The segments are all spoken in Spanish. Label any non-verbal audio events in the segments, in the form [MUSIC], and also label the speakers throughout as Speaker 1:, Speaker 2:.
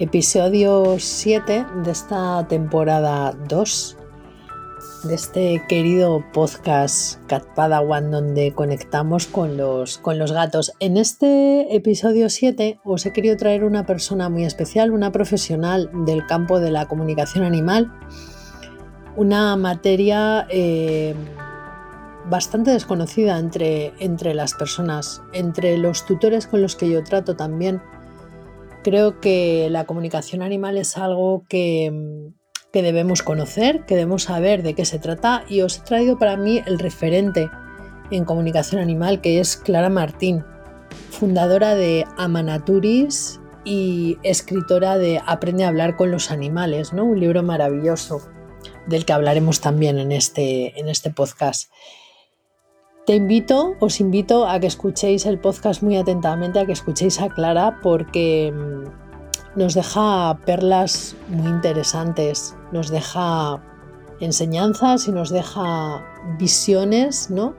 Speaker 1: Episodio 7 de esta temporada 2 de este querido podcast Cat Padawan donde conectamos con los, con los gatos. En este episodio 7 os he querido traer una persona muy especial, una profesional del campo de la comunicación animal, una materia eh, bastante desconocida entre, entre las personas, entre los tutores con los que yo trato también Creo que la comunicación animal es algo que, debemos conocer, que debemos saber de qué se trata y os he traído para mí el referente en comunicación animal que es Clara Martín, fundadora de Amanaturis y escritora de Aprende a hablar con los animales, ¿no? un libro maravilloso del que hablaremos también en este, en este podcast. Te invito, os invito a que escuchéis el podcast muy atentamente, a que escuchéis a Clara porque mm, nos deja perlas muy interesantes, nos deja enseñanzas y nos deja visiones ¿no?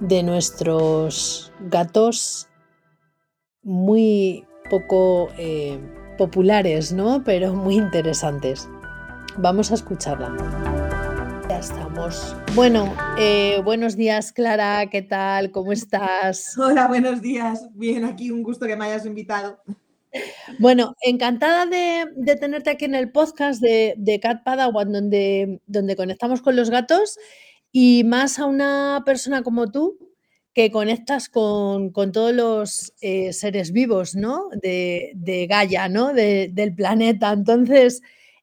Speaker 1: de nuestros gatos muy poco eh, populares, ¿no? pero muy interesantes. Vamos a escucharla. Ya estamos. Bueno, eh, buenos días, Clara. ¿Qué tal? ¿Cómo estás? [LAUGHS]
Speaker 2: Hola, buenos días. Bien, aquí un gusto que me hayas invitado.
Speaker 1: Bueno, encantada de, tenerte aquí en el podcast de, Cat Padawan, donde, donde conectamos con los gatos y más a una persona como tú que conectas con, todos los eh, seres vivos, ¿no? De, de Gaia, ¿no? del planeta. Entonces,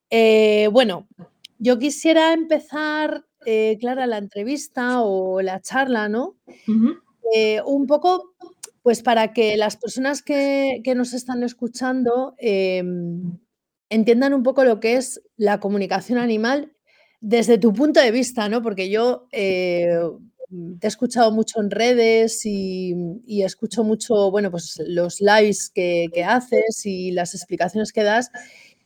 Speaker 1: eh, bueno, yo quisiera empezar, eh, Clara, la entrevista o la charla, ¿no? Eh, un poco, pues para que las personas que, nos están escuchando em, entiendan un poco lo que es la comunicación animal desde tu punto de vista, ¿no? Porque yo eh, te he escuchado mucho en redes y, escucho mucho, bueno, pues los lives que, que haces y las explicaciones que das.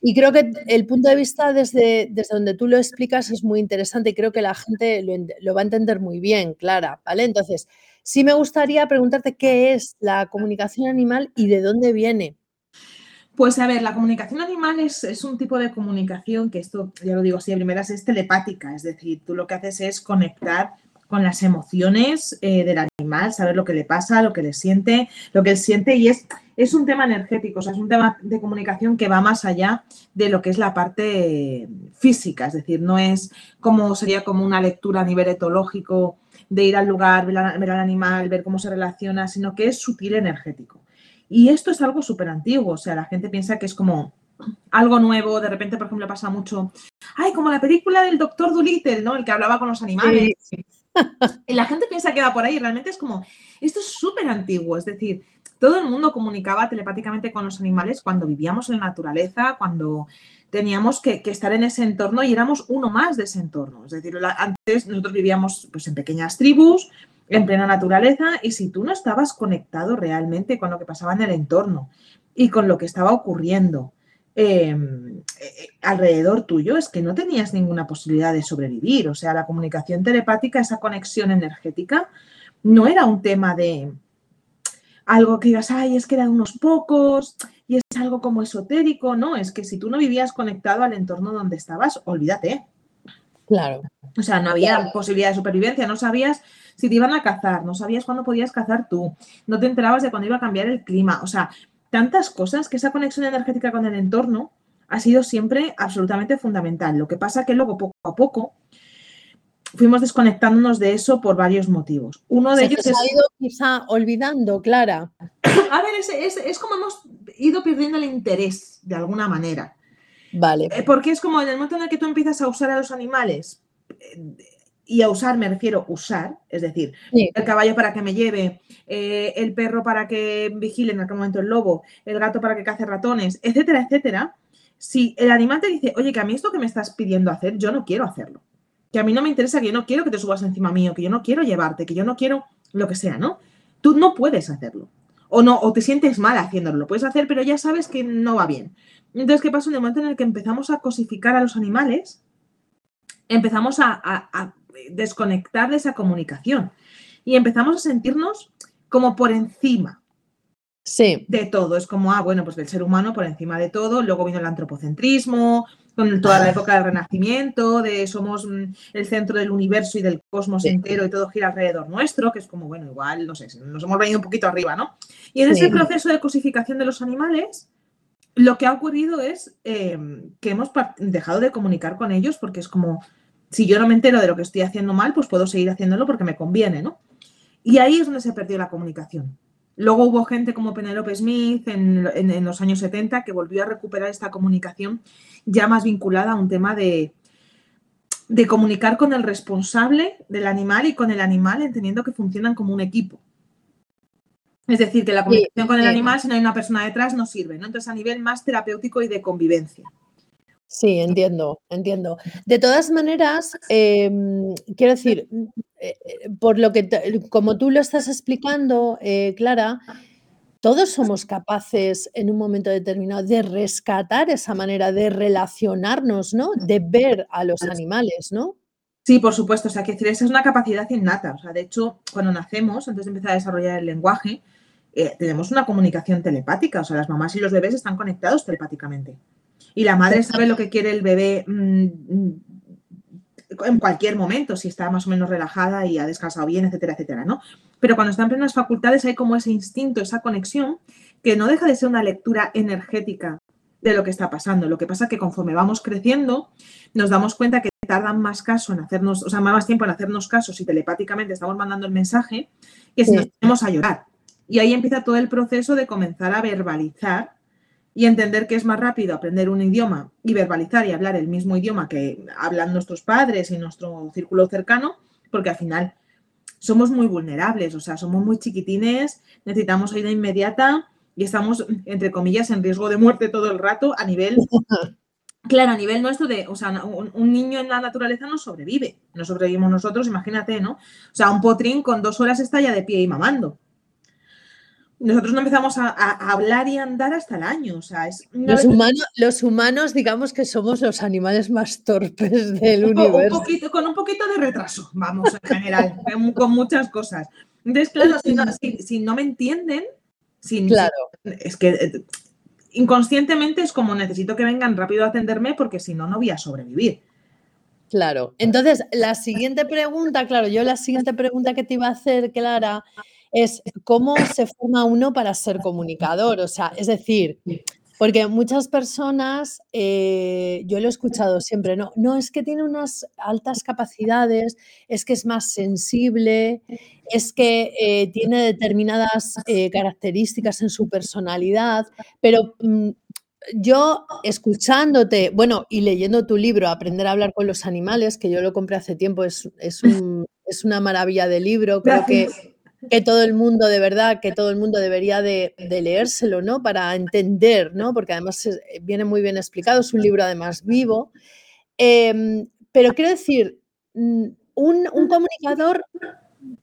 Speaker 1: Y creo que el punto de vista desde, desde donde tú lo explicas es muy interesante y creo que la gente lo, va a entender muy bien, Clara, ¿vale? Entonces, sí me gustaría preguntarte qué es la comunicación animal y de dónde viene.
Speaker 2: Pues a ver, la comunicación animal es, es, un tipo de comunicación que esto, ya lo digo de primeras, es telepática, es decir, tú lo que haces es conectar con las emociones eh, del animal, saber lo que le pasa, lo que le siente, lo que él siente y es, es un tema energético, o sea, es un tema de comunicación que va más allá de lo que es la parte física, es decir, no es como sería como una lectura a nivel etológico de ir al lugar, ver, al animal, ver cómo se relaciona, sino que es sutil energético. Y esto es algo súper antiguo, o sea, la gente piensa que es como algo nuevo, de repente, por ejemplo, pasa mucho, ay, como la película del doctor Dolittle, ¿no? El que hablaba con los animales. Y la gente piensa que va por ahí, realmente es como, esto es súper antiguo, es decir, todo el mundo comunicaba telepáticamente con los animales cuando vivíamos en la naturaleza, cuando teníamos que, estar en ese entorno y éramos uno más de ese entorno. Es decir, antes nosotros vivíamos pues, en pequeñas tribus, en plena naturaleza, y si tú no estabas conectado realmente con lo que pasaba en el entorno y con lo que estaba ocurriendo, eh, alrededor tuyo es que no tenías ninguna posibilidad de sobrevivir. O sea, la comunicación telepática, esa conexión energética, no era un tema de algo que digas, ay, es que eran unos pocos y es algo como esotérico. No, es que si tú no vivías conectado al entorno donde estabas, olvídate.
Speaker 1: Claro.
Speaker 2: O sea, no había posibilidad de supervivencia, no sabías si te iban a cazar, no sabías cuándo podías cazar tú, no te enterabas de cuándo iba a cambiar el clima. O sea, tantas cosas que esa conexión energética con el entorno ha sido siempre absolutamente fundamental. Lo que pasa que luego, poco a poco, fuimos desconectándonos de eso por varios motivos. Uno de ellos
Speaker 1: se ha ido quizá olvidando, Clara. [COUGHS]
Speaker 2: A ver, es, como hemos ido perdiendo el interés de alguna manera.
Speaker 1: Vale.
Speaker 2: Eh, porque es como en el momento en el que tú empiezas a usar a los animales eh, y a usar me refiero a usar, es decir, el caballo para que me lleve, eh, el perro para que vigile en aquel momento el lobo, el gato para que cace ratones, etcétera, etcétera. Si el animal te dice, oye, que a mí esto que me estás pidiendo hacer, yo no quiero hacerlo. Que a mí no me interesa, que yo no quiero que te subas encima mío, que yo no quiero llevarte, que yo no quiero lo que sea, ¿no? Tú no puedes hacerlo. O no, o te sientes mal haciéndolo. Lo puedes hacer, pero ya sabes que no va bien. Entonces, ¿qué pasa? En el momento en el que empezamos a cosificar a los animales, empezamos a, desconectar de esa comunicación y empezamos a sentirnos como por encima
Speaker 1: sí.
Speaker 2: de todo. Es como, ah, bueno, pues del ser humano por encima de todo. Luego vino el antropocentrismo, con toda la ah. época del Renacimiento, de somos mm, el centro del universo y del cosmos entero y todo gira alrededor nuestro, que es como, bueno, igual, no sé, nos hemos venido un poquito arriba, ¿no? Y en ese proceso de cosificación de los animales, lo que ha ocurrido es em, que hemos dejado de comunicar con ellos porque es como, si yo no me entero de lo que estoy haciendo mal, pues puedo seguir haciéndolo porque me conviene, ¿no? Y ahí es donde se perdió la comunicación. Luego hubo gente como Penelope Smith en, los años 70 que volvió a recuperar esta comunicación ya más vinculada a un tema de, de comunicar con el responsable del animal y con el animal entendiendo que funcionan como un equipo. Es decir, que la comunicación con el animal, si no hay una persona detrás, no sirve. ¿no? Entonces, a nivel más terapéutico y de convivencia.
Speaker 1: Sí, entiendo, entiendo. De todas maneras, em, quiero decir, eh, eh, por lo que, como tú lo estás explicando, eh, Clara, todos somos capaces en un momento determinado de rescatar esa manera de relacionarnos, ¿no? De ver a los animales, ¿no?
Speaker 2: Sí, por supuesto. O sea, que esa es una capacidad innata. O sea, de hecho, cuando nacemos, antes de empezar a desarrollar el lenguaje, tenemos una comunicación telepática. O sea, las mamás y los bebés están conectados telepáticamente y la madre sabe lo que quiere el bebé mm, en cualquier momento, si está más o menos relajada y ha descansado bien, etcétera, etcétera, ¿no? Pero cuando está en plenas facultades hay como ese instinto, esa conexión, que no deja de ser una lectura energética de lo que está pasando. Lo que pasa es que conforme vamos creciendo, nos damos cuenta que tardan más caso en hacernos, o sea, más tiempo en hacernos caso si telepáticamente estamos mandando el mensaje que si nos tenemos a llorar. Y ahí empieza todo el proceso de comenzar a verbalizar y entender que es más rápido aprender un idioma y verbalizar y hablar el mismo idioma que hablan nuestros padres y nuestro círculo cercano, porque al final somos muy vulnerables, o sea, somos muy chiquitines, necesitamos ayuda inmediata y estamos, entre comillas, en riesgo de muerte todo el rato a nivel, [LAUGHS] claro, a nivel nuestro de, o sea, un, un niño en la naturaleza no sobrevive, no sobrevivimos nosotros, imagínate, ¿no? O sea, un potrín con dos horas está ya de pie y mamando nosotros no empezamos a, hablar y andar hasta el año. O sea, es
Speaker 1: los, humanos, los humanos, digamos que somos los animales más torpes del universo.
Speaker 2: con un poquito de retraso, vamos, en general, [LAUGHS] con muchas cosas. Entonces, claro, si no, me entienden, claro. es que eh, inconscientemente es como necesito que vengan rápido a atenderme porque si no, no voy a sobrevivir.
Speaker 1: Claro. Entonces, la siguiente pregunta, claro, yo la siguiente pregunta que te iba a hacer, Clara, es cómo se forma uno para ser comunicador. O sea, es decir, porque muchas personas, eh, yo lo he escuchado siempre, no, no es que tiene unas altas capacidades, es que es más sensible, es que eh, tiene determinadas eh, características en su personalidad, pero mm, yo escuchándote, bueno, y leyendo tu libro, Aprender a hablar con los animales, que yo lo compré hace tiempo, es, es, es una maravilla de libro, creo que que todo el mundo, de verdad, que todo el mundo debería de, leérselo, ¿no? Para entender, ¿no? Porque además viene muy bien explicado, es un libro además vivo. Em, pero quiero decir, mm, un, un comunicador,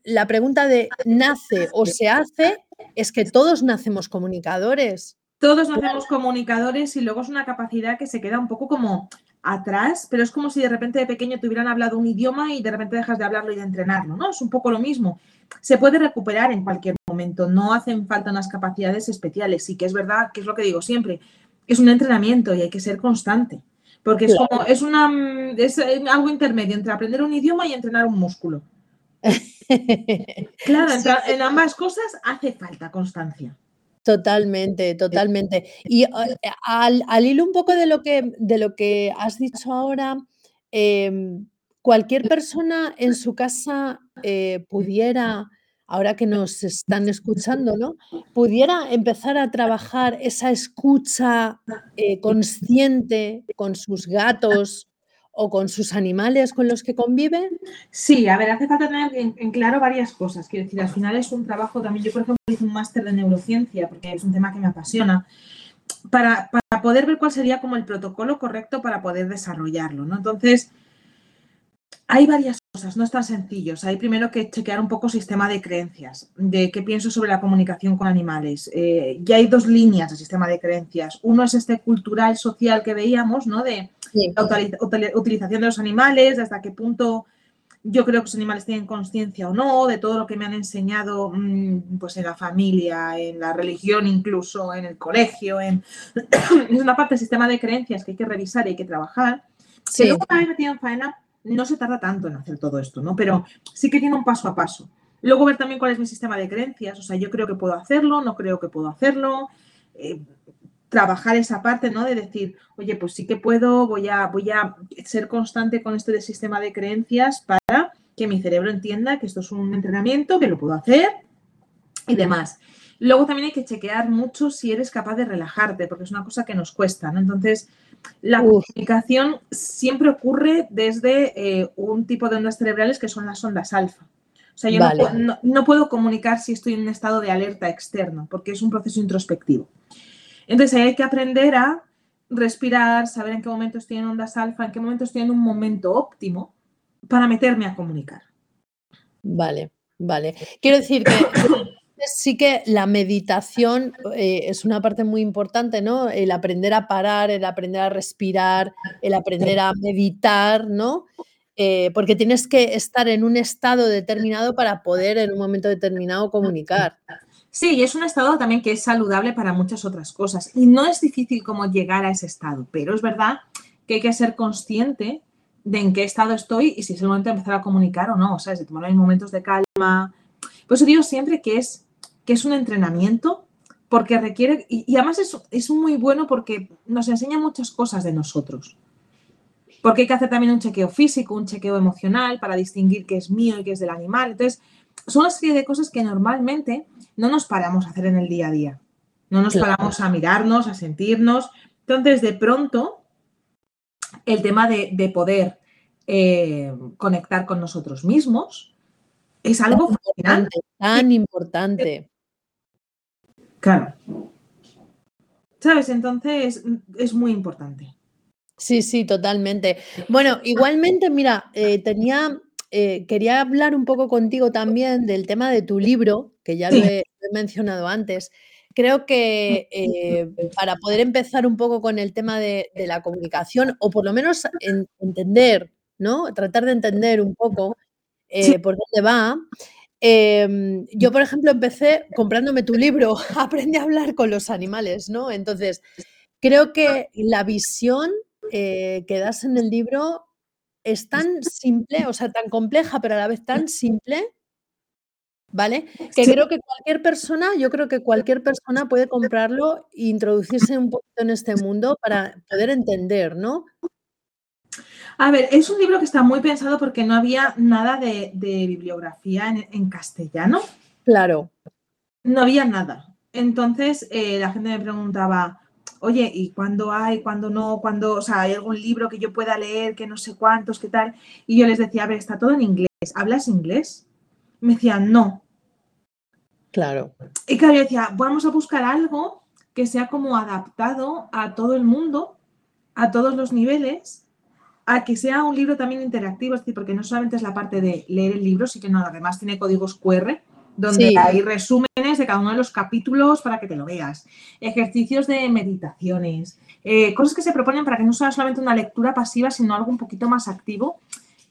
Speaker 1: la pregunta de nace o se hace es que todos nacemos comunicadores.
Speaker 2: Todos nacemos comunicadores y luego es una capacidad que se queda un poco como atrás, pero es como si de repente de pequeño te hubieran hablado un idioma y de repente dejas de hablarlo y de entrenarlo, ¿no? Es un poco lo mismo. Se puede recuperar en cualquier momento, no hacen falta unas capacidades especiales. Sí que es verdad, que es lo que digo siempre, es un entrenamiento y hay que ser constante, porque es como, es, una, es algo intermedio entre aprender un idioma y entrenar un músculo. [LAUGHS] claro, en ambas cosas hace falta constancia.
Speaker 1: Totalmente, totalmente. Y eh, al, hilo un poco de lo que, de lo que has dicho ahora, em, cualquier persona en su casa eh, pudiera, ahora que nos están escuchando, ¿no? Pudiera empezar a trabajar esa escucha eh, consciente con sus gatos o con sus animales con los que conviven?
Speaker 2: Sí, a ver, hace falta tener en, claro varias cosas. Quiero decir, al final es un trabajo también. Yo, por ejemplo, hice un máster de neurociencia porque es un tema que me apasiona. Para, para, poder ver cuál sería como el protocolo correcto para poder desarrollarlo, ¿no? Entonces, hay varias cosas, no es tan sencillo. hay primero que chequear un poco sistema de creencias, de qué pienso sobre la comunicación con animales. Eh, ya hay dos líneas de sistema de creencias. Uno es este cultural, social que veíamos, ¿no? De la utilización de los animales, hasta qué punto yo creo que los animales tienen conciencia o no, de todo lo que me han enseñado mm, pues en la familia, en la religión, incluso en el colegio. En... [CLEARS THROAT] es una parte del sistema de creencias que hay que revisar y hay que trabajar. Si luego una vez metido en faena, no se tarda tanto en hacer todo esto, ¿no? Pero sí que tiene un paso a paso. Luego ver también cuál es mi sistema de creencias, o sea, yo creo que puedo hacerlo, no creo que puedo hacerlo. Eh, trabajar esa parte, ¿no? De decir, oye, pues sí que puedo, voy a, voy a ser constante con esto del sistema de creencias para que mi cerebro entienda que esto es un entrenamiento, que lo puedo hacer y demás. Luego también hay que chequear mucho si eres capaz de relajarte, porque es una cosa que nos cuesta, ¿no? Entonces, la comunicación siempre ocurre desde eh, un tipo de ondas cerebrales que son las ondas alfa. O sea, yo no, puedo comunicar si estoy en un estado de alerta externo, porque es un proceso introspectivo. Entonces, hay que aprender a respirar, saber en qué momento estoy en ondas alfa, en qué momento estoy en un momento óptimo para meterme a comunicar.
Speaker 1: Vale, vale. Quiero decir que sí que la meditación eh, es una parte muy importante, ¿no? El aprender a parar, el aprender a respirar, el aprender a meditar, ¿no? Eh, porque tienes que estar en un estado determinado para poder en un momento determinado comunicar.
Speaker 2: Sí, y es un estado también que es saludable para muchas otras cosas. Y no es difícil como llegar a ese estado, pero es verdad que hay que ser consciente de en qué estado estoy y si es el momento de empezar a comunicar o no, o sea, De tomar momentos de calma. Pues digo siempre que es que es un entrenamiento porque requiere, y, además es, es, muy bueno porque nos enseña muchas cosas de nosotros. Porque hay que hacer también un chequeo físico, un chequeo emocional para distinguir qué es mío y qué es del animal. Entonces, son una serie de cosas que normalmente no nos paramos a hacer en el día a día. No nos paramos a mirarnos, a sentirnos. Entonces, de pronto, el tema de, poder eh, conectar con nosotros mismos es algo
Speaker 1: tan Tan importante.
Speaker 2: Claro. ¿Sabes? Entonces es muy importante.
Speaker 1: Sí, sí, totalmente. Bueno, igualmente, mira, eh, tenía, eh, quería hablar un poco contigo también del tema de tu libro, que ya lo, he, mencionado antes. Creo que eh, para poder empezar un poco con el tema de, la comunicación, o por lo menos entender, ¿no? Tratar de entender un poco por dónde va, Em, yo, por ejemplo, empecé [LAUGHS] comprándome tu libro, [LAUGHS] Aprende a hablar con los animales, ¿no? Entonces, creo que la visión eh, que das en el libro es [LAUGHS] tan simple, o sea, tan compleja, pero a la vez tan simple, ¿vale? Que creo que cualquier persona, yo creo que cualquier persona puede comprarlo e introducirse un poquito en este mundo para poder entender, ¿no?
Speaker 2: A ver, es un libro que está muy pensado porque no había nada de, bibliografía en, castellano.
Speaker 1: Claro.
Speaker 2: No había nada. Entonces eh, la gente me preguntaba, oye, ¿y cuándo hay? ¿Cuándo no? ¿Cuándo? O sea, ¿hay algún libro que yo pueda leer, que no sé cuántos, qué tal? Y yo les decía, a ver, está todo en inglés. ¿Hablas inglés? Me decían, no.
Speaker 1: Claro.
Speaker 2: Y claro, yo decía, vamos a buscar algo que sea como adaptado a todo el mundo, a todos los niveles a que sea un libro también interactivo, es decir, porque no solamente es la parte de leer el libro, sino que además tiene códigos QR, donde hay resúmenes de cada uno de los capítulos para que te lo veas, ejercicios de meditaciones, eh, cosas que se proponen para que no sea solamente una lectura pasiva, sino algo un poquito más activo.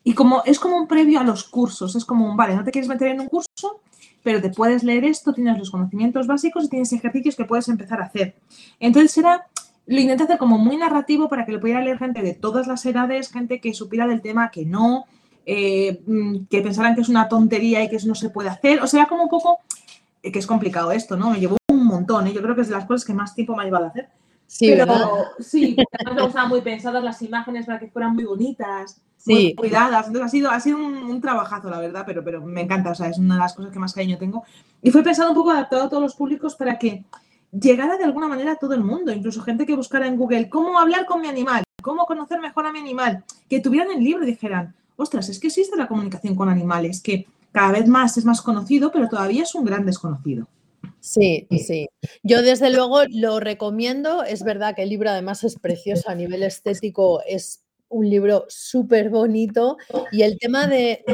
Speaker 2: Y como es como un previo a los cursos, es como un, vale, no te quieres meter en un curso, pero te puedes leer esto, tienes los conocimientos básicos y tienes ejercicios que puedes empezar a hacer. Entonces era lo intenté hacer como muy narrativo para que lo pudiera leer gente de todas las edades, gente que supiera del tema, que no, eh, mm, que pensaran que es una tontería y que eso no se puede hacer. O sea, como un poco, eh, que es complicado esto, ¿no? Me llevó un montón, ¿eh? yo creo que es de las cosas que más tiempo me ha llevado a hacer.
Speaker 1: Sí,
Speaker 2: pero sí, además me estaban muy pensadas las imágenes para que fueran muy bonitas, muy cuidadas. Entonces ha sido, ha sido un, trabajazo, la verdad, pero, pero me encanta, o sea, es una de las cosas que más cariño tengo. Y fue pensado un poco adaptado a todos los públicos para que llegara de alguna manera a todo el mundo, incluso gente que buscara en Google cómo hablar con mi animal, cómo conocer mejor a mi animal, que tuvieran el libro y dijeran, ostras, es que existe la comunicación con animales, que cada vez más es más conocido, pero todavía es un gran desconocido.
Speaker 1: Sí, sí. Yo desde luego lo recomiendo. Es verdad que el libro además es precioso a nivel estético, es un libro súper bonito y el tema de,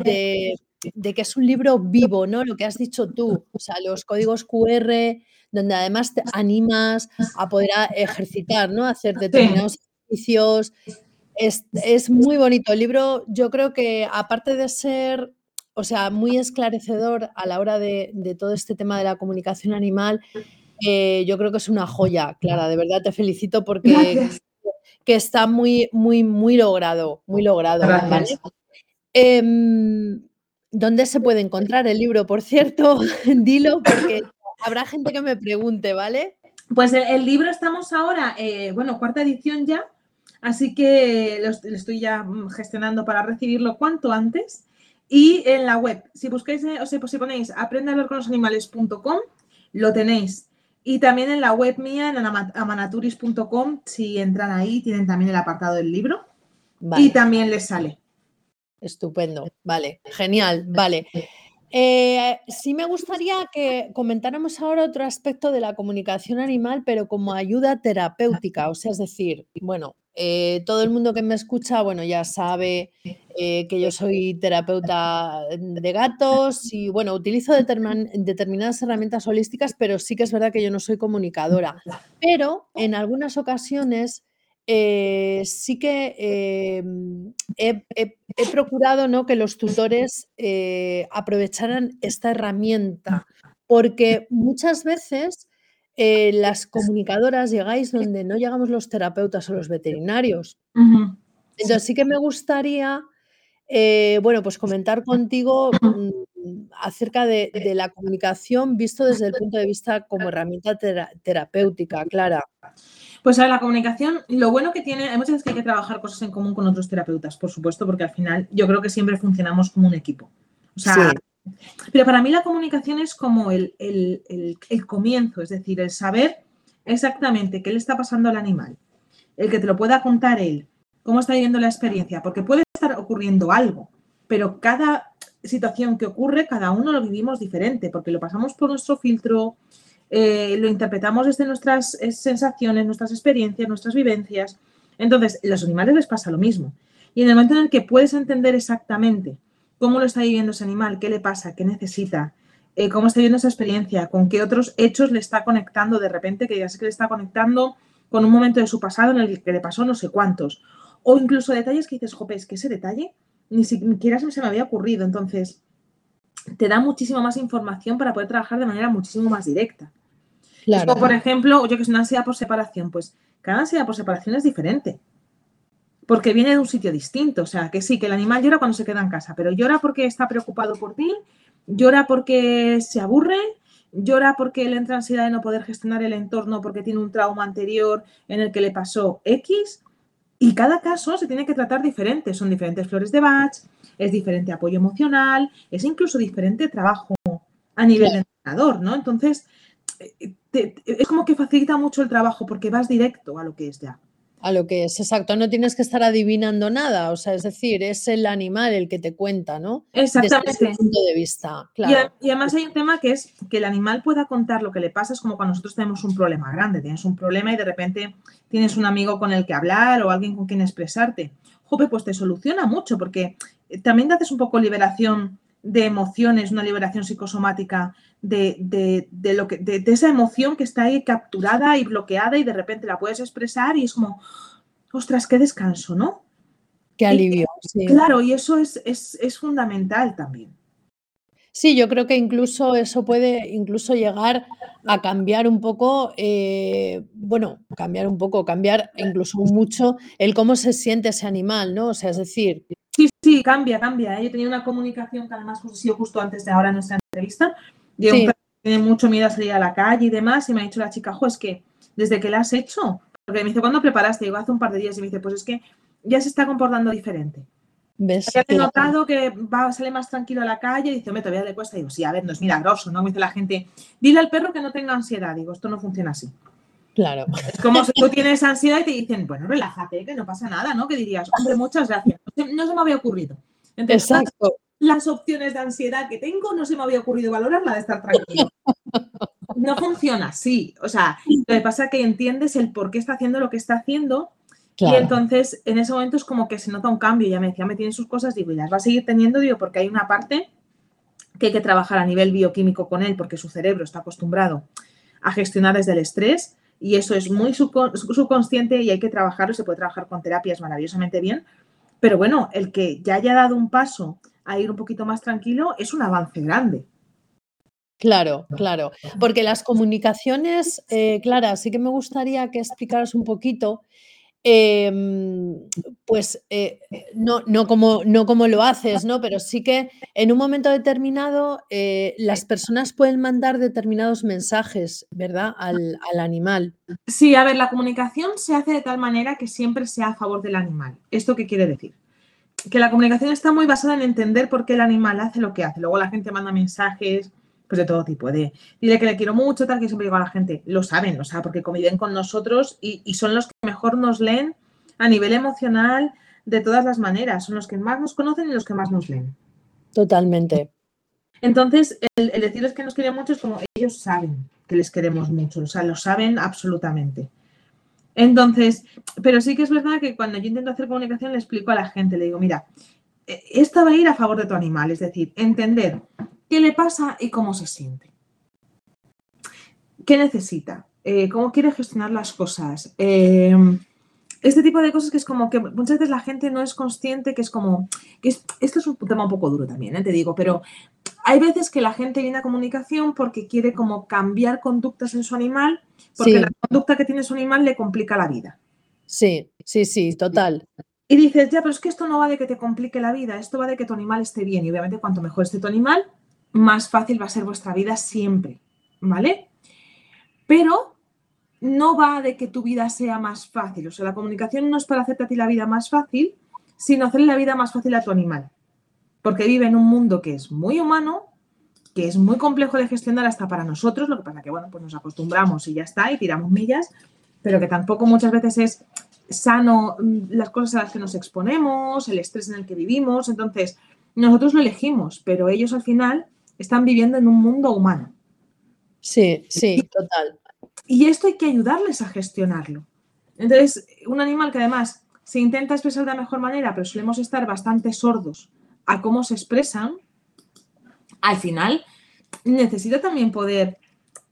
Speaker 1: de, que es un libro vivo, ¿no? Lo que has dicho tú, o sea, los códigos QR, donde además te animas a poder ejercitar, ¿no? Hacer determinados ejercicios. Es, es muy bonito. El libro, yo creo que aparte de ser o sea, muy esclarecedor a la hora de, todo este tema de la comunicación animal. Eh, yo creo que es una joya, Clara. De verdad te felicito porque que está muy, muy, muy logrado, muy logrado. Em, ¿Dónde se puede encontrar el libro? Por cierto, [LAUGHS] dilo porque habrá gente que me pregunte, ¿vale?
Speaker 2: Pues el, libro estamos ahora, eh, bueno, cuarta edición ya, así que lo, estoy ya gestionando para recibirlo cuanto antes. Y en la web, si buscáis, eh, o sea, pues si ponéis aprendehablarconlosanimales.com, lo tenéis. Y también en la web mía, en amanaturis.com, si entran ahí, tienen también el apartado del libro. Y también les sale.
Speaker 1: Estupendo, vale, genial, vale. Eh, sí me gustaría que comentáramos ahora otro aspecto de la comunicación animal, pero como ayuda terapéutica, o sea, es decir, bueno, eh, todo el mundo que me escucha, bueno, ya sabe eh, que yo soy terapeuta de gatos y, bueno, utilizo determinadas herramientas holísticas, pero sí que es verdad que yo no soy comunicadora. Pero en algunas ocasiones eh, sí que em, he, procurado ¿no? que los tutores aprovecharan esta herramienta, porque muchas veces eh, las comunicadoras llegáis donde no llegamos los terapeutas o los veterinarios. Entonces sí que me gustaría, eh, bueno, pues comentar contigo mm, acerca de, la comunicación visto desde el punto de vista como herramienta terapéutica, Clara.
Speaker 2: Pues a la comunicación, lo bueno que tiene, hay muchas veces que hay que trabajar cosas en común con otros terapeutas, por supuesto, porque al final yo creo que siempre funcionamos como un equipo. O sea, pero para mí la comunicación es como el, comienzo, es decir, el saber exactamente qué le está pasando al animal, el que te lo pueda contar él, cómo está viviendo la experiencia, porque puede estar ocurriendo algo, pero cada situación que ocurre, cada uno lo vivimos diferente, porque lo pasamos por nuestro filtro, eh, lo interpretamos desde nuestras eh, sensaciones, nuestras experiencias, nuestras vivencias. Entonces, a los animales les pasa lo mismo. Y en el momento en el que puedes entender exactamente cómo lo está viviendo ese animal, qué le pasa, qué necesita, eh, cómo está viviendo esa experiencia, con qué otros hechos le está conectando de repente, que ya sé que le está conectando con un momento de su pasado en el que le pasó no sé cuántos. O incluso detalles que dices, jope, es que ese detalle ni siquiera se me había ocurrido. Entonces, te da muchísima más información para poder trabajar de manera muchísimo más directa. Claro. por ejemplo, yo que es una ansiedad por separación, pues cada ansiedad por separación es diferente porque viene de un sitio distinto. O sea, que sí, que el animal llora cuando se queda en casa, pero llora porque está preocupado por ti, llora porque se aburre, llora porque le entra ansiedad de no poder gestionar el entorno porque tiene un trauma anterior en el que le pasó X. Y cada caso se tiene que tratar diferente. Son diferentes flores de Bach, es diferente apoyo emocional, es incluso diferente trabajo a nivel de entrenador, ¿no? Entonces, eh, es como que facilita mucho el trabajo porque vas directo a lo que es ya
Speaker 1: a lo que es, exacto, no tienes que estar adivinando nada, o sea, es decir, es el animal el que te cuenta, ¿no?
Speaker 2: Exactamente.
Speaker 1: Desde ese punto de vista, claro.
Speaker 2: Y, además hay un tema que es que el animal pueda contar lo que le pasa, es como cuando nosotros tenemos un problema grande, tienes un problema y de repente tienes un amigo con el que hablar o alguien con quien expresarte. Jope, pues te soluciona mucho porque también te haces un poco liberación de emociones, una liberación psicosomática de, lo que, de, esa emoción que está ahí capturada y bloqueada y de repente la puedes expresar y es como, ostras, qué descanso, ¿no?
Speaker 1: Qué alivio.
Speaker 2: Claro, y eso es, fundamental también.
Speaker 1: Sí, yo creo que incluso eso puede incluso llegar a cambiar un poco, eh, bueno, cambiar un poco, cambiar incluso mucho el cómo se siente ese animal, ¿no? O sea, es decir,
Speaker 2: Sí, sí, cambia, cambia. ¿eh? Yo tenía una comunicación que además ha sido justo antes de ahora nuestra entrevista, de un perro que tiene mucho miedo a salir a la calle y demás, y me ha dicho la chica, jo, es que desde que la has hecho, porque me dice, ¿cuándo preparaste? Digo, hace un par de días, y me dice, pues es que ya se está comportando diferente. ¿Ves? Ya he notado que va, sale más tranquilo a la calle y dice, hombre, todavía le cuesta. Digo, sí, a ver, no es milagroso, ¿no? Me dice la gente, dile al perro que no tenga ansiedad. Digo, esto no funciona así.
Speaker 1: Claro.
Speaker 2: Es como si tú tienes ansiedad y te dicen, bueno, relájate, que no pasa nada, ¿no? Que dirías, hombre, muchas gracias. No se me había ocurrido. Entonces,
Speaker 1: Exacto.
Speaker 2: Las opciones de ansiedad que tengo, no se me había ocurrido valorar la de estar tranquilo. [LAUGHS] No funciona así. O sea, lo que pasa es que entiendes el por qué está haciendo lo que está haciendo. Y entonces, en ese momento es como que se nota un cambio. Ya me decía, me tiene sus cosas, digo, y las va a seguir teniendo, digo, porque hay una parte que hay que trabajar a nivel bioquímico con él, porque su cerebro está acostumbrado a gestionar desde el estrés y eso es muy subcon- subconsciente y hay que trabajarlo. Se puede trabajar con terapias maravillosamente bien. Pero bueno, el que ya haya dado un paso a ir un poquito más tranquilo es un avance grande.
Speaker 1: Claro, claro. Porque las comunicaciones, eh, Clara, sí que me gustaría que explicaras un poquito, em, pues eh, no, no, como, no como lo haces, ¿no? Pero sí que en un momento determinado eh, las personas pueden mandar determinados mensajes, ¿verdad? Al, al animal.
Speaker 2: Sí, a ver, la comunicación se hace de tal manera que siempre sea a favor del animal. ¿Esto qué quiere decir? Que la comunicación está muy basada en entender por qué el animal hace lo que hace. Luego la gente manda mensajes pues de todo tipo, de dile que le quiero mucho, tal, que siempre digo a la gente, lo saben, o sea, porque conviven con nosotros y, y son los que mejor nos leen a nivel emocional de todas las maneras, son los que más nos conocen y los que más nos leen.
Speaker 1: Totalmente.
Speaker 2: Entonces, el, el decirles que nos quieren mucho es como ellos saben que les queremos mucho, o sea, lo saben absolutamente. Entonces, pero sí que es verdad que cuando yo intento hacer comunicación le explico a la gente, le digo, mira, eh, esta va a ir a favor de tu animal, es decir, entender qué le pasa y cómo se siente. ¿Qué necesita? Eh, ¿Cómo quiere gestionar las cosas? Eh, este tipo de cosas que es como que muchas veces la gente no es consciente, que es como, que es, esto es un tema un poco duro también, ¿eh? te digo, pero hay veces que la gente viene a comunicación porque quiere como cambiar conductas en su animal, porque
Speaker 1: Sí.
Speaker 2: la conducta que tiene su animal le complica la vida.
Speaker 1: Sí, sí, sí, total.
Speaker 2: Y dices, ya, pero es que esto no va de que te complique la vida, esto va de que tu animal esté bien. Y obviamente cuanto mejor esté tu animal, más fácil va a ser vuestra vida siempre, ¿vale? Pero no va de que tu vida sea más fácil. O sea, la comunicación no es para hacerte a ti la vida más fácil, sino hacerle la vida más fácil a tu animal. Porque vive en un mundo que es muy humano, que es muy complejo de gestionar hasta para nosotros, lo que pasa que, bueno, pues nos acostumbramos y ya está, y tiramos millas, pero que tampoco muchas veces es sano mm, las cosas a las que nos exponemos, el estrés en el que vivimos. Entonces, nosotros lo elegimos, pero ellos al final están viviendo en un mundo humano.
Speaker 1: Sí, sí, total.
Speaker 2: Y esto hay que ayudarles a gestionarlo. Entonces, un animal que además se intenta expresar de la mejor manera, pero solemos estar bastante sordos a cómo se expresan, al final necesita también poder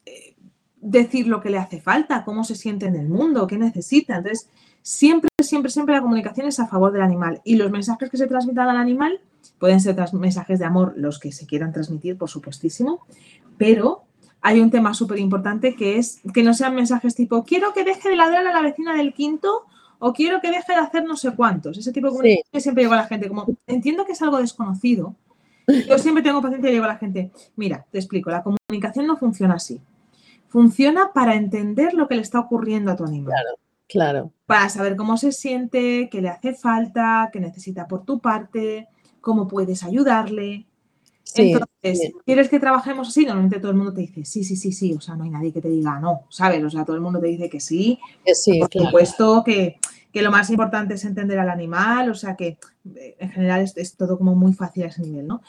Speaker 2: eh, decir lo que le hace falta, cómo se siente en el mundo, qué necesita. Entonces, siempre, siempre, siempre la comunicación es a favor del animal. Y los mensajes que se transmitan al animal pueden ser mensajes de amor, los que se quieran transmitir, por supuestísimo, pero hay un tema súper importante que es que no sean mensajes tipo, quiero que deje de ladrar a la vecina del quinto o quiero que deje de hacer no sé cuántos. Ese tipo de
Speaker 1: Sí.
Speaker 2: comunicación que siempre digo a la gente, como entiendo que es algo desconocido. Yo siempre tengo paciencia y digo a la gente, mira, te explico, la comunicación no funciona así. Funciona para entender lo que le está ocurriendo a tu animal
Speaker 1: Claro.
Speaker 2: para saber cómo se siente, qué le hace falta, qué necesita por tu parte, cómo puedes ayudarle.
Speaker 1: Sí,
Speaker 2: Entonces. ¿quieres que trabajemos así? Normalmente todo el mundo te dice, sí, sí, sí, sí, o sea, no hay nadie que te diga no, ¿sabes? O sea, todo el mundo te dice que sí,
Speaker 1: Que sí,
Speaker 2: por
Speaker 1: claro.
Speaker 2: supuesto que, que lo más importante es entender al animal, o sea, que eh, en general es, es todo como muy fácil a ese nivel, ¿no?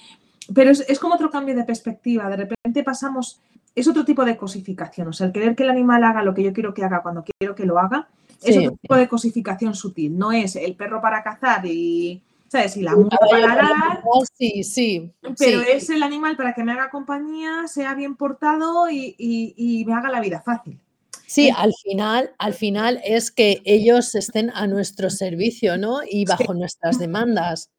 Speaker 2: Pero es, es como otro cambio de perspectiva, de repente pasamos, es otro tipo de cosificación, o sea, el querer que el animal haga lo que yo quiero que haga cuando quiero que lo haga, es
Speaker 1: Sí.
Speaker 2: otro tipo de cosificación sutil, no es el perro para cazar y, ¿sabes? Y la para
Speaker 1: Sí, sí.
Speaker 2: pero
Speaker 1: sí.
Speaker 2: es el animal para que me haga compañía, sea bien portado y, y- y me haga la vida fácil.
Speaker 1: Sí, al final, al final es que ellos estén a nuestro servicio, ¿no? Y bajo nuestras demandas.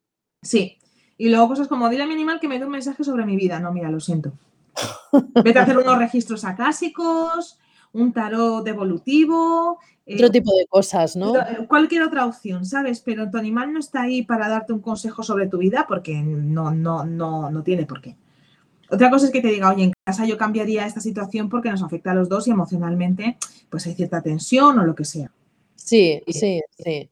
Speaker 2: Sí. Y luego cosas como, dile a mi animal que me dé un mensaje sobre mi vida. No, mira, lo siento. Vete a hacer unos registros acásicos, un tarot evolutivo, eh,
Speaker 1: Otro tipo de cosas, ¿no?
Speaker 2: lo- cualquier otra opción, ¿sabes? Pero tu animal no está ahí para darte un consejo sobre tu vida porque no, no, no, no tiene por qué. Otra cosa es que te diga, oye, en casa yo cambiaría esta situación porque nos afecta a los dos y emocionalmente pues hay cierta tensión o lo que sea.
Speaker 1: Sí, sí, sí.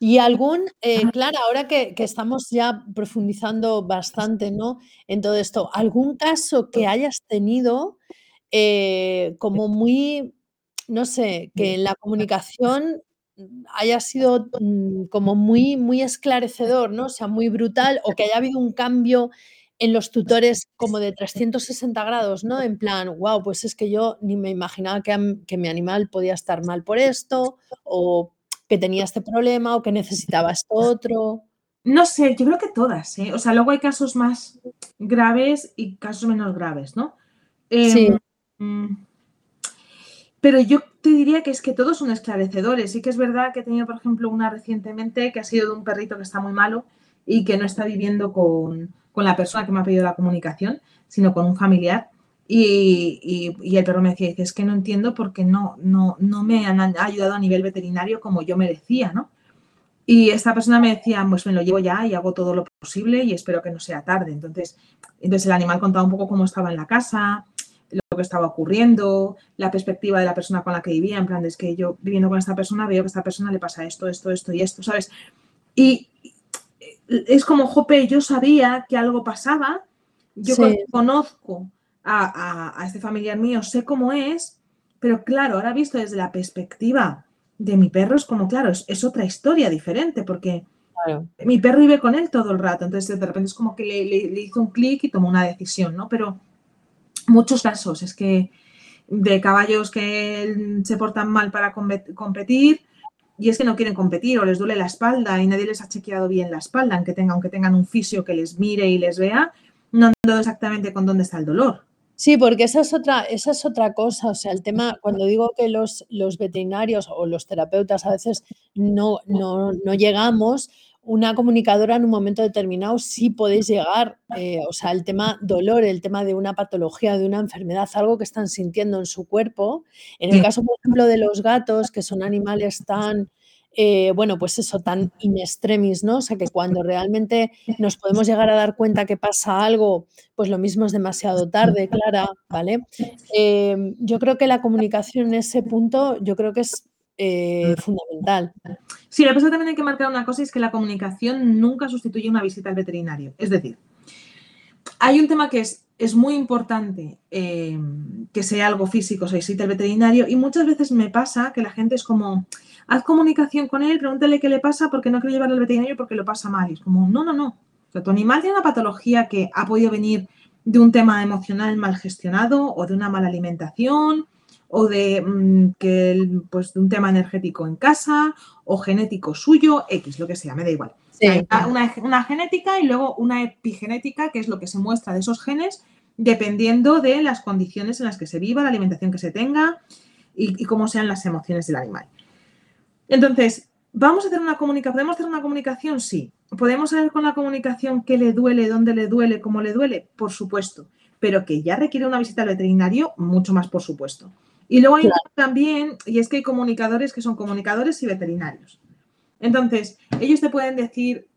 Speaker 1: Y algún, eh, Clara, ahora que, que estamos ya profundizando bastante, ¿no? En todo esto, ¿algún caso que hayas tenido eh, como muy no sé, que en la comunicación haya sido mm, como muy, muy esclarecedor, ¿no? O sea, muy brutal, o que haya habido un cambio en los tutores como de 360 grados, ¿no? En plan, wow, pues es que yo ni me imaginaba que, que mi animal podía estar mal por esto, o que tenía este problema, o que necesitaba esto otro.
Speaker 2: No sé, yo creo que todas, ¿eh? O sea, luego hay casos más graves y casos menos graves, ¿no? sí. Em, pero yo te diría que es que todos son esclarecedores. Sí que es verdad que he tenido, por ejemplo, una recientemente que ha sido de un perrito que está muy malo y que no está viviendo con, la persona que me ha pedido la comunicación, sino con un familiar. Y, el perro me decía, dice, es que no entiendo porque no, no, no me han ayudado a nivel veterinario como yo merecía, ¿no? Y esta persona me decía, pues me lo llevo ya y hago todo lo posible y espero que no sea tarde. Entonces, entonces el animal contaba un poco cómo estaba en la casa, lo que estaba ocurriendo, la perspectiva de la persona con la que vivía, en plan, es que yo viviendo con esta persona veo que a esta persona le pasa esto, esto, esto y esto, ¿sabes? Y es como, Jope, yo sabía que algo pasaba, yo conozco a, este familiar mío, sé cómo es, pero claro, ahora visto desde la perspectiva de mi perro es como, claro, es, otra historia diferente, porque mi perro vive con él todo el rato, entonces de repente es como que le, le hizo un clic y tomó una decisión, ¿no? Pero muchos casos, es que de caballos que se portan mal para competir y es que no quieren competir o les duele la espalda y nadie les ha chequeado bien la espalda, aunque tengan, aunque tengan un fisio que les mire y les vea, no han dado exactamente con dónde está el dolor.
Speaker 1: Sí, porque esa es otra, esa es otra cosa. O sea, el tema, cuando digo que los, los veterinarios o los terapeutas a veces no, no, no llegamos, una comunicadora en un momento determinado sí podéis llegar, eh, o sea, el tema dolor, el tema de una patología, de una enfermedad, algo que están sintiendo en su cuerpo. En el caso, por ejemplo, de los gatos, que son animales tan, eh, bueno, pues eso, tan in extremis, ¿no? O sea, que cuando realmente nos podemos llegar a dar cuenta que pasa algo, pues lo mismo es demasiado tarde, Clara, ¿vale? Eh, yo creo que la comunicación en ese punto, yo creo que es eh, fundamental.
Speaker 2: Sí, la persona también hay que marcar una cosa, es que la comunicación nunca sustituye una visita al veterinario. Es decir, hay un tema que es, es muy importante eh, que sea algo físico, se visita al veterinario, y muchas veces me pasa que la gente es como, haz comunicación con él, pregúntale qué le pasa porque no quiero llevarlo al veterinario porque lo pasa mal. Y es como, no, no, no. O tu animal tiene una patología que ha podido venir de un tema emocional mal gestionado o de una mala alimentación o de, mm, que, pues, de un tema energético en casa o genético suyo, X, lo que sea, me da igual. Hay una, genética y luego una epigenética, que es lo que se muestra de esos genes dependiendo de las condiciones en las que se viva, la alimentación que se tenga y, cómo sean las emociones del animal. Entonces, ¿vamos a hacer una comunicación? ¿Podemos hacer una comunicación? Sí. ¿Podemos saber con la comunicación qué le duele, dónde le duele, cómo le duele? Por supuesto. Pero que ya requiere una visita al veterinario, mucho más por supuesto. Y luego hay también, y es que hay comunicadores que son comunicadores y veterinarios. Entonces, ellos te pueden decir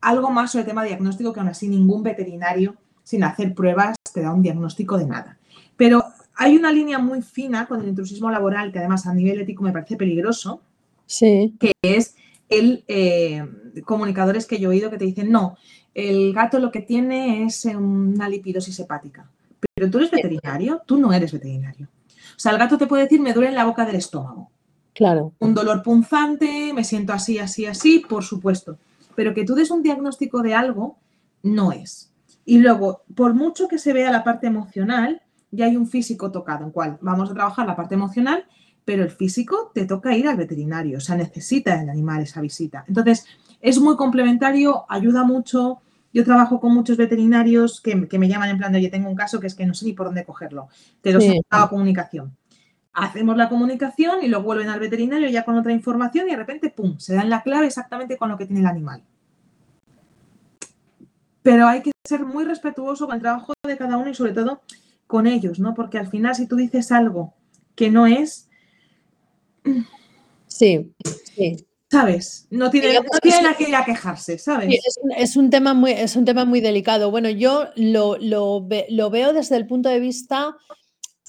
Speaker 2: algo más sobre el tema diagnóstico que aún así ningún veterinario, sin hacer pruebas, te da un diagnóstico de nada. Pero hay una línea muy fina con el intrusismo laboral, que además a nivel ético me parece peligroso,
Speaker 1: sí.
Speaker 2: que es el eh, comunicadores que yo he oído que te dicen, no, el gato lo que tiene es una lipidosis hepática. Pero tú eres veterinario, tú no eres veterinario. O sea, el gato te puede decir, me duele en la boca del estómago.
Speaker 1: Claro.
Speaker 2: Un dolor punzante, me siento así, así, así, por supuesto. Pero que tú des un diagnóstico de algo, no es. Y luego, por mucho que se vea la parte emocional, ya hay un físico tocado, en cual vamos a trabajar la parte emocional, pero el físico te toca ir al veterinario, o sea, necesita el animal esa visita. Entonces, es muy complementario, ayuda mucho. Yo trabajo con muchos veterinarios que, me llaman en plan de, oye, tengo un caso que es que no sé ni por dónde cogerlo. Te lo sí. a comunicación. Hacemos la comunicación y lo vuelven al veterinario ya con otra información y de repente, ¡pum!, se dan la clave exactamente con lo que tiene el animal. Pero hay que ser muy respetuoso con el trabajo de cada uno y sobre todo con ellos, ¿no? Porque al final si tú dices algo que no es...
Speaker 1: Sí, sí.
Speaker 2: ¿Sabes? No tiene, no tiene a qué quejarse, ¿sabes?
Speaker 1: es, un, tema muy, es un tema muy delicado. Bueno, yo lo, lo, lo veo desde el punto de vista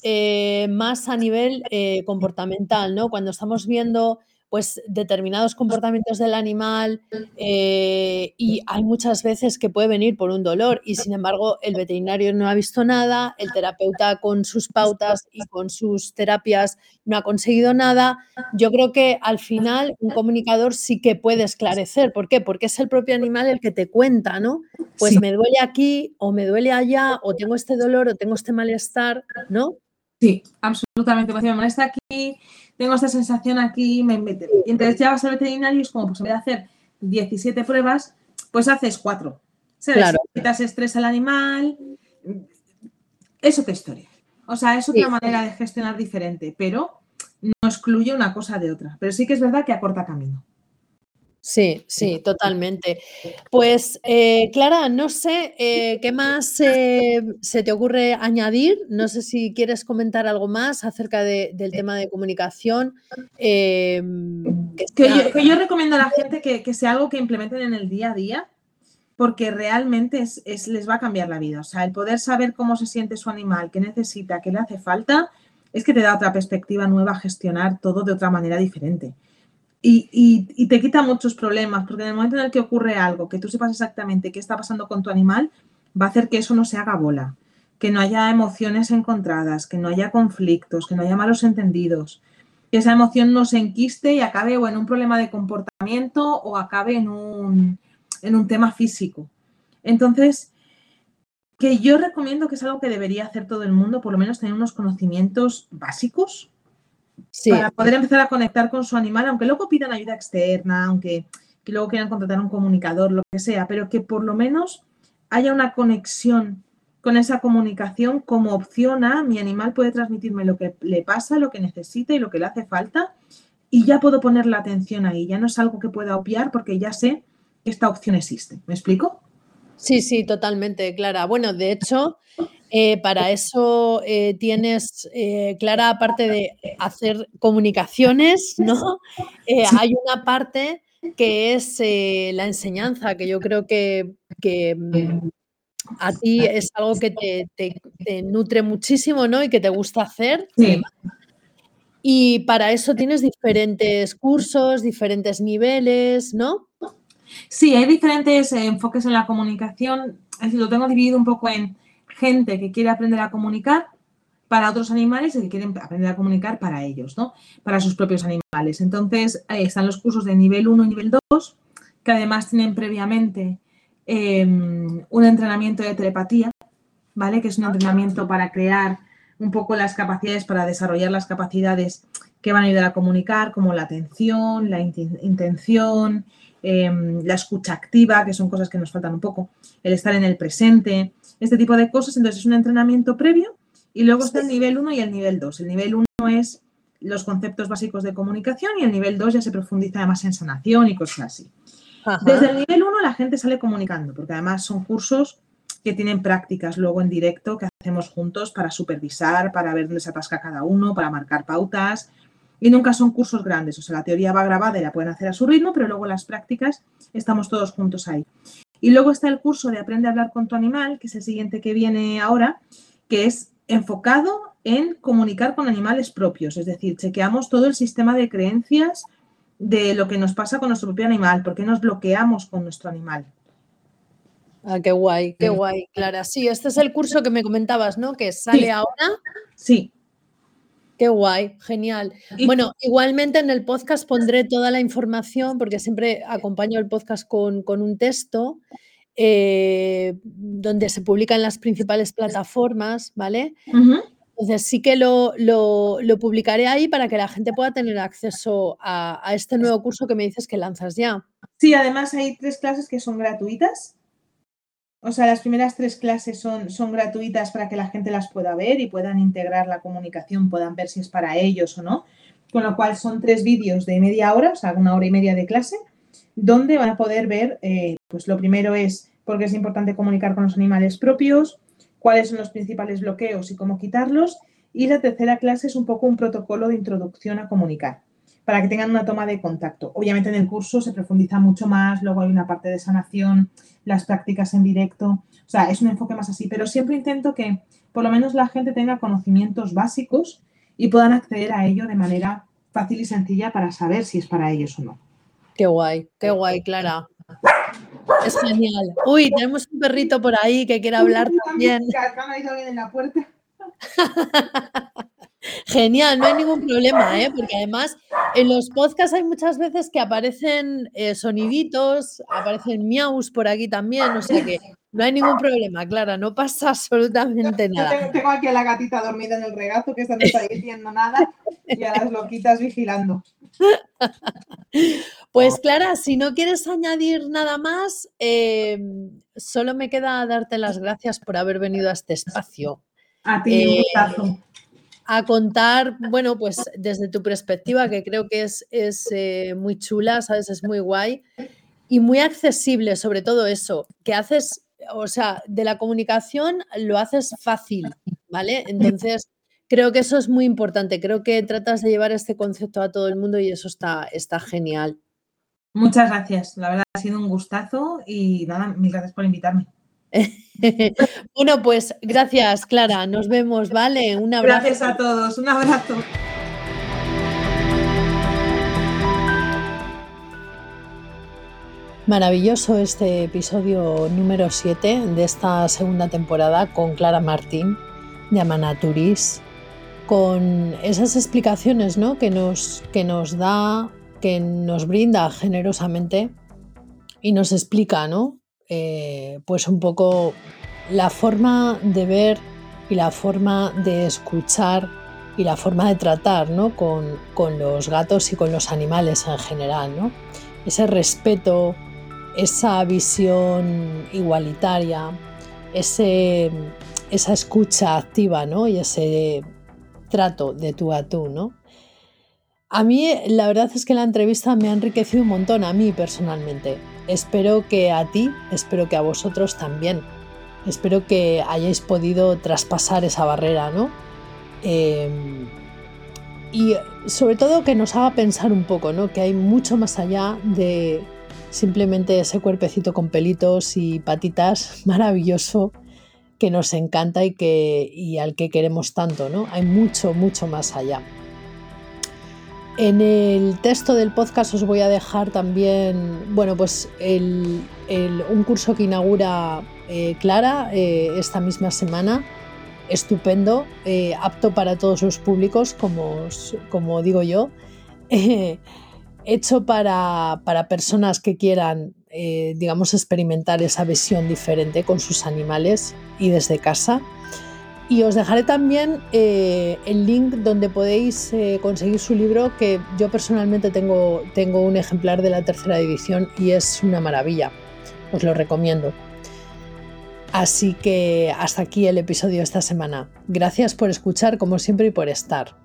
Speaker 1: eh, más a nivel eh, comportamental, ¿no? Cuando estamos viendo pues determinados comportamientos del animal eh, y hay muchas veces que puede venir por un dolor y sin embargo el veterinario no ha visto nada, el terapeuta con sus pautas y con sus terapias no ha conseguido nada. Yo creo que al final un comunicador sí que puede esclarecer. ¿Por qué? Porque es el propio animal el que te cuenta, ¿no? Pues me duele aquí o me duele allá o tengo este dolor o tengo este malestar, ¿no?
Speaker 2: Sí, absolutamente. Pues me molesta aquí, tengo esta sensación aquí, me mete. Y entonces ya vas al veterinario y es como, pues en vez de hacer 17 pruebas, pues haces 4. ¿Sabes? Claro. Quitas estrés al animal. Es otra historia. O sea, es otra manera de gestionar diferente, pero no excluye una cosa de otra. Pero sí que es verdad que acorta camino.
Speaker 1: Sí, sí, totalmente. Pues, eh, Clara, no sé eh, qué más eh, se te ocurre añadir. No sé si quieres comentar algo más acerca del tema de comunicación.
Speaker 2: Em, que, yo, recomiendo a la gente que, sea algo que implementen en el día a día, porque realmente es, les va a cambiar la vida. O sea, el poder saber cómo se siente su animal, qué necesita, qué le hace falta, es que te da otra perspectiva nueva a gestionar todo de otra manera diferente. Y, te quita muchos problemas, porque en el momento en el que ocurre algo, que tú sepas exactamente qué está pasando con tu animal, va a hacer que eso no se haga bola, que no haya emociones encontradas, que no haya conflictos, que no haya malos entendidos, que esa emoción no se enquiste y acabe o en un problema de comportamiento o acabe en un, en un tema físico. Entonces, que yo recomiendo que es algo que debería hacer todo el mundo, por lo menos tener unos conocimientos básicos para poder empezar a conectar con su animal, aunque luego pidan ayuda externa, aunque luego quieran contratar un comunicador, lo que sea, pero que por lo menos haya una conexión con esa comunicación como opción a mi animal puede transmitirme lo que le pasa, lo que necesita y lo que le hace falta y ya puedo poner la atención ahí, ya no es algo que pueda obviar porque ya sé que esta opción existe. ¿Me explico?
Speaker 1: Sí, sí, totalmente, Clara. Bueno, de hecho, eh, para eso eh, tienes, eh, Clara, aparte de hacer comunicaciones, ¿no? Hay una parte que es la enseñanza, que yo creo que, mm, a ti es algo que te, nutre muchísimo, ¿no? Y que te gusta hacer. Y para eso tienes diferentes cursos, diferentes niveles, ¿no?
Speaker 2: Sí, hay diferentes enfoques en la comunicación. Es decir, lo tengo dividido un poco en gente que quiere aprender a comunicar para otros animales y que quieren aprender a comunicar para ellos, ¿no? Para sus propios animales. Entonces, ahí están los cursos de nivel 1 y nivel 2, que además tienen previamente em, un entrenamiento de telepatía, ¿vale? Que es un entrenamiento para crear un poco las capacidades, para desarrollar las capacidades que van a ayudar a comunicar, como la atención, la intención, em, la escucha activa, que son cosas que nos faltan un poco, el estar en el presente, este tipo de cosas. Entonces es un entrenamiento previo y luego está el nivel 1 y el nivel 2. El nivel 1 es los conceptos básicos de comunicación y el nivel 2 ya se profundiza además en sanación y cosas así. Desde el nivel 1 la gente sale comunicando, porque además son cursos que tienen prácticas luego en directo que hacemos juntos para supervisar, para ver dónde se atasca cada uno, para marcar pautas. Y nunca son cursos grandes, o sea, la teoría va grabada y la pueden hacer a su ritmo, pero luego las prácticas estamos todos juntos ahí. Y luego está el curso de Aprende a hablar con tu animal, que es el siguiente que viene ahora, que es enfocado en comunicar con animales propios, es decir, chequeamos todo el sistema de creencias de lo que nos pasa con nuestro propio animal, por qué nos bloqueamos con nuestro animal.
Speaker 1: Ah, qué guay, qué guay, Clara. Sí, este es el curso que me comentabas, ¿no? Que sale ahora.
Speaker 2: Sí.
Speaker 1: Qué guay, genial. Bueno, igualmente en el podcast pondré toda la información porque siempre acompaño el podcast con, un texto eh, donde se publica en las principales plataformas, ¿vale? Entonces sí que lo, publicaré ahí para que la gente pueda tener acceso a, a este nuevo curso que me dices que lanzas ya.
Speaker 2: Sí, además hay tres clases que son gratuitas o sea, las primeras tres clases son, son gratuitas para que la gente las pueda ver y puedan integrar la comunicación, puedan ver si es para ellos o no. Con lo cual son tres vídeos de media hora, o sea, una hora y media de clase, donde van a poder ver, eh, pues lo primero es por qué es importante comunicar con los animales propios, cuáles son los principales bloqueos y cómo quitarlos. Y la tercera clase es un poco un protocolo de introducción a comunicar para que tengan una toma de contacto. Obviamente en el curso se profundiza mucho más, luego hay una parte de sanación, las prácticas en directo, o sea, es un enfoque más así, pero siempre intento que por lo menos la gente tenga conocimientos básicos y puedan acceder a ello de manera fácil y sencilla para saber si es para ellos o no.
Speaker 1: Qué guay, qué guay, Clara. Es genial. Uy, tenemos un perrito por ahí que quiere hablar también.
Speaker 2: alguien en la puerta. [LAUGHS]
Speaker 1: Genial, no hay ningún problema, ¿eh? porque además en los podcasts hay muchas veces que aparecen eh, soniditos, aparecen miaus por aquí también, o sea que no hay ningún problema, Clara, no pasa absolutamente nada.
Speaker 2: tengo, aquí a la gatita dormida en el regazo que esta no está diciendo nada y a las loquitas vigilando.
Speaker 1: Pues Clara, si no quieres añadir nada más, eh, solo me queda darte las gracias por haber venido a este espacio.
Speaker 2: A ti, un eh,
Speaker 1: a contar, bueno, pues desde tu perspectiva, que creo que es, es eh, muy chula, ¿sabes? Es muy guay y muy accesible, sobre todo eso, que haces, o sea, de la comunicación lo haces fácil, ¿vale? Entonces, creo que eso es muy importante, creo que tratas de llevar este concepto a todo el mundo y eso está, está genial.
Speaker 2: Muchas gracias, la verdad ha sido un gustazo y nada, mil gracias por invitarme. [LAUGHS]
Speaker 1: bueno, pues gracias, Clara. Nos vemos, ¿vale? Un abrazo.
Speaker 2: Gracias a todos. Un abrazo.
Speaker 1: Maravilloso este episodio número 7 de esta segunda temporada con Clara Martín de Amanaturis, con esas explicaciones ¿no? que, nos, que nos da, que nos brinda generosamente y nos explica ¿no? Eh, pues un poco la forma de ver y la forma de escuchar y la forma de tratar con, los gatos y con los animales en general. ¿no? Ese respeto, esa visión igualitaria, ese, esa escucha activa ¿no? y ese trato de tú a tú. ¿no? A mí la verdad es que la entrevista me ha enriquecido un montón, a mí personalmente. Espero que a ti, espero que a vosotros también. Espero que hayáis podido traspasar esa barrera, ¿no? Em, y sobre todo que nos haga pensar un poco, ¿no? Que hay mucho más allá de simplemente ese cuerpecito con pelitos y patitas [LAUGHS] maravilloso que nos encanta y, que, y al que queremos tanto, ¿no? Hay mucho, mucho más allá. En el texto del podcast os voy a dejar también, bueno, pues un curso que inaugura eh, Clara eh, esta misma semana, estupendo, eh, apto para todos los públicos, como, digo yo, [LAUGHS] hecho para, para, personas que quieran, digamos, experimentar esa visión diferente con sus animales y desde casa. Y os dejaré también eh, el link donde podéis eh, conseguir su libro, que yo personalmente tengo, tengo un ejemplar de la tercera edición y es una maravilla. Os lo recomiendo. Así que hasta aquí el episodio de esta semana. Gracias por escuchar como siempre y por estar.